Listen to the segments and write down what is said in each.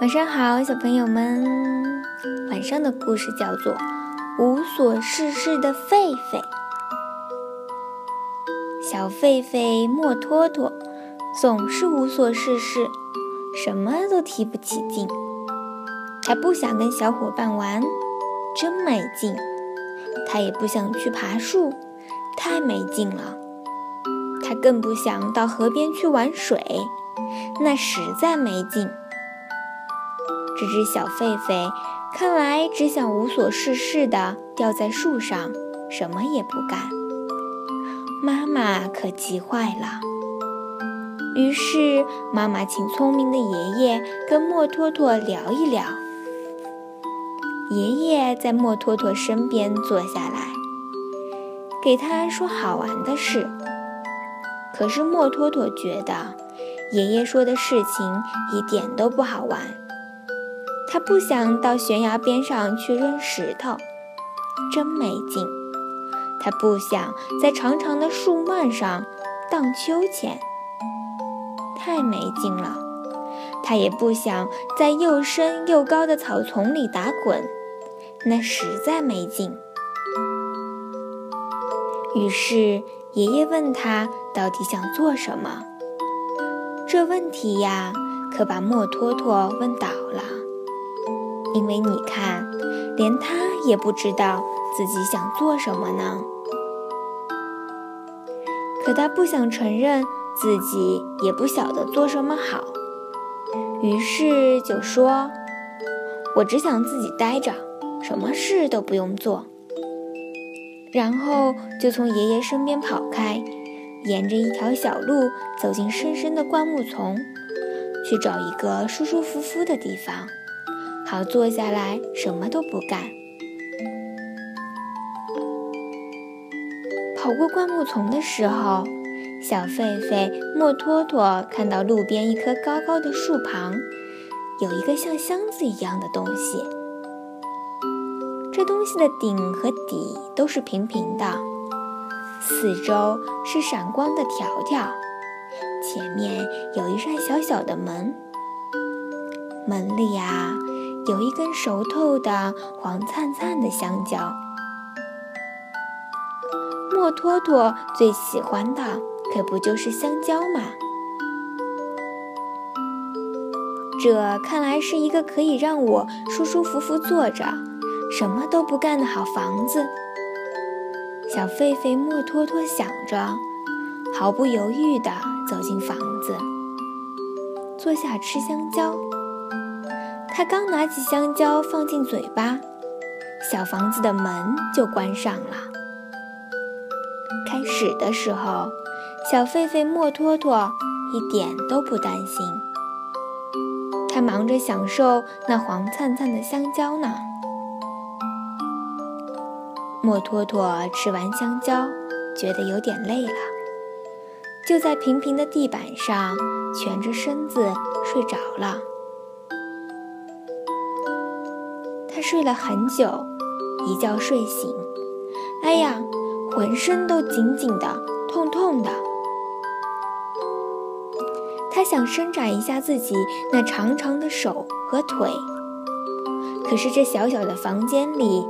晚上好，小朋友们。晚上的故事叫做《无所事事的狒狒》。小狒狒墨托托总是无所事事，什么都提不起劲。他不想跟小伙伴玩，真没劲。他也不想去爬树，太没劲了。他更不想到河边去玩水，那实在没劲。这只小狒狒看来只想无所事事地吊在树上，什么也不干。妈妈可急坏了。于是妈妈请聪明的爷爷跟墨托托聊一聊。爷爷在墨托托身边坐下来，给他说好玩的事。可是墨托托觉得爷爷说的事情一点都不好玩。他不想到悬崖边上去扔石头，真没劲。他不想在长长的树蔓上荡秋千，太没劲了。他也不想在又深又高的草丛里打滚，那实在没劲。于是爷爷问他到底想做什么？这问题呀，可把墨托托问倒了。因为你看，连他也不知道自己想做什么呢。可他不想承认自己也不晓得做什么好，于是就说：“我只想自己待着，什么事都不用做。”然后就从爷爷身边跑开，沿着一条小路走进深深的灌木丛，去找一个舒舒服服的地方。好，坐下来什么都不干。跑过灌木丛的时候，小狒狒墨托托看到路边一棵高高的树旁，有一个像箱子一样的东西。这东西的顶和底都是平平的，四周是闪光的条条，前面有一扇小小的门，门里啊。有一根熟透的黄灿灿的香蕉，墨托托最喜欢的可不就是香蕉吗？这看来是一个可以让我舒舒服服坐着，什么都不干的好房子。小狒狒墨托托想着，毫不犹豫地走进房子，坐下吃香蕉。他刚拿起香蕉放进嘴巴，小房子的门就关上了。开始的时候，小狒狒墨托托一点都不担心，他忙着享受那黄灿灿的香蕉呢。墨托托吃完香蕉，觉得有点累了，就在平平的地板上蜷着身子睡着了。睡了很久，一觉睡醒，哎呀，浑身都紧紧的，痛痛的。他想伸展一下自己那长长的手和腿，可是这小小的房间里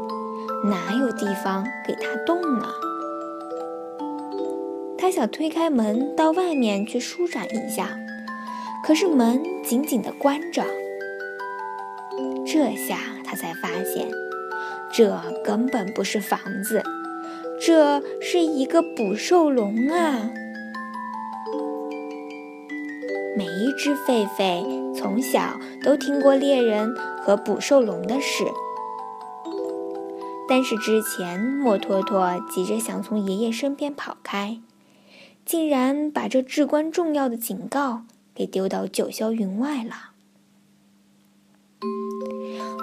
哪有地方给他动呢？他想推开门到外面去舒展一下，可是门紧紧地关着。这下他才发现，这根本不是房子，这是一个捕兽笼啊！每一只狒狒从小都听过猎人和捕兽笼的事，但是之前墨托托急着想从爷爷身边跑开，竟然把这至关重要的警告给丢到九霄云外了。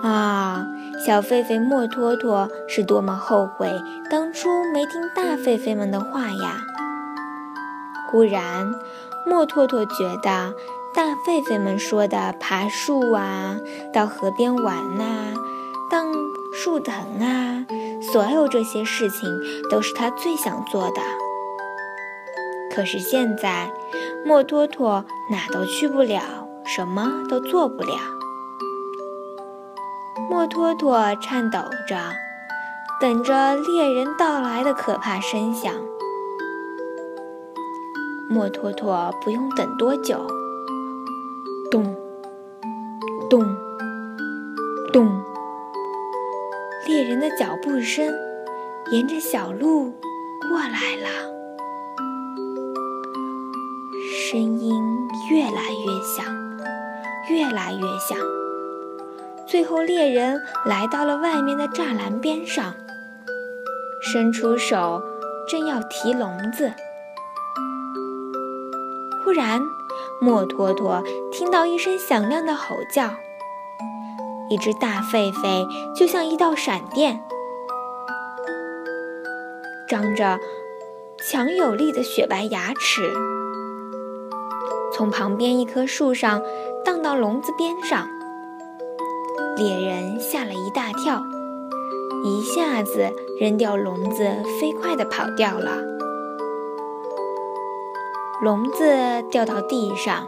啊，小狒狒墨托托是多么后悔当初没听大狒狒们的话呀！忽然，墨托托觉得大狒狒们说的爬树啊、到河边玩呐、荡树藤啊，所有这些事情都是他最想做的。可是现在，墨托托哪都去不了，什么都做不了。莫托托颤抖着，等着猎人到来的可怕声响。莫托托不用等多久，咚，咚，咚，猎人的脚步声沿着小路过来了，声音越来越响，越来越响。最后，猎人来到了外面的栅栏边上，伸出手，正要提笼子。忽然，莫托托听到一声响亮的吼叫，一只大狒狒就像一道闪电，张着强有力的雪白牙齿，从旁边一棵树上荡到笼子边上。猎人吓了一大跳，一下子扔掉笼子，飞快地跑掉了。笼子掉到地上，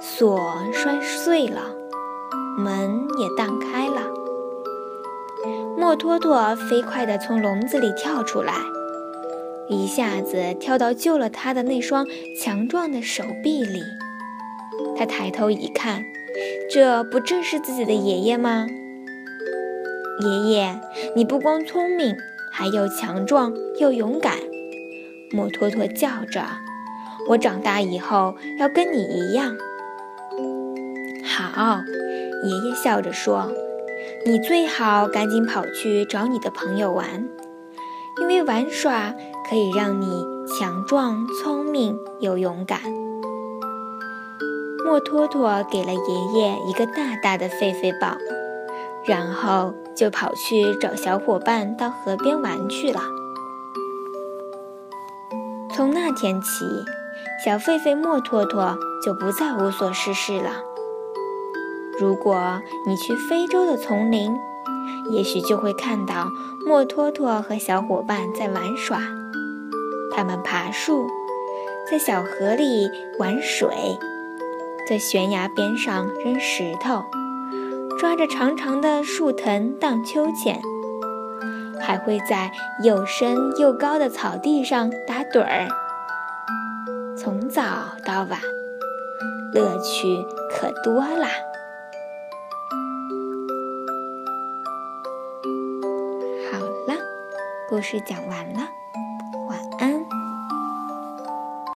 锁摔碎了，门也荡开了。莫托托飞快地从笼子里跳出来，一下子跳到救了他的那双强壮的手臂里。他抬头一看，这不正是自己的爷爷吗？爷爷，你不光聪明，还又强壮又勇敢。莫托托叫着。我长大以后要跟你一样。好，爷爷笑着说：“你最好赶紧跑去找你的朋友玩，因为玩耍可以让你强壮、聪明又勇敢。”莫托托给了爷爷一个大大的狒狒抱，然后就跑去找小伙伴到河边玩去了。从那天起。小狒狒莫托托就不再无所事事了。如果你去非洲的丛林，也许就会看到莫托托和小伙伴在玩耍。他们爬树，在小河里玩水，在悬崖边上扔石头，抓着长长的树藤荡秋千，还会在又深又高的草地上打盹儿。从早到晚，乐趣可多啦。好了，故事讲完了。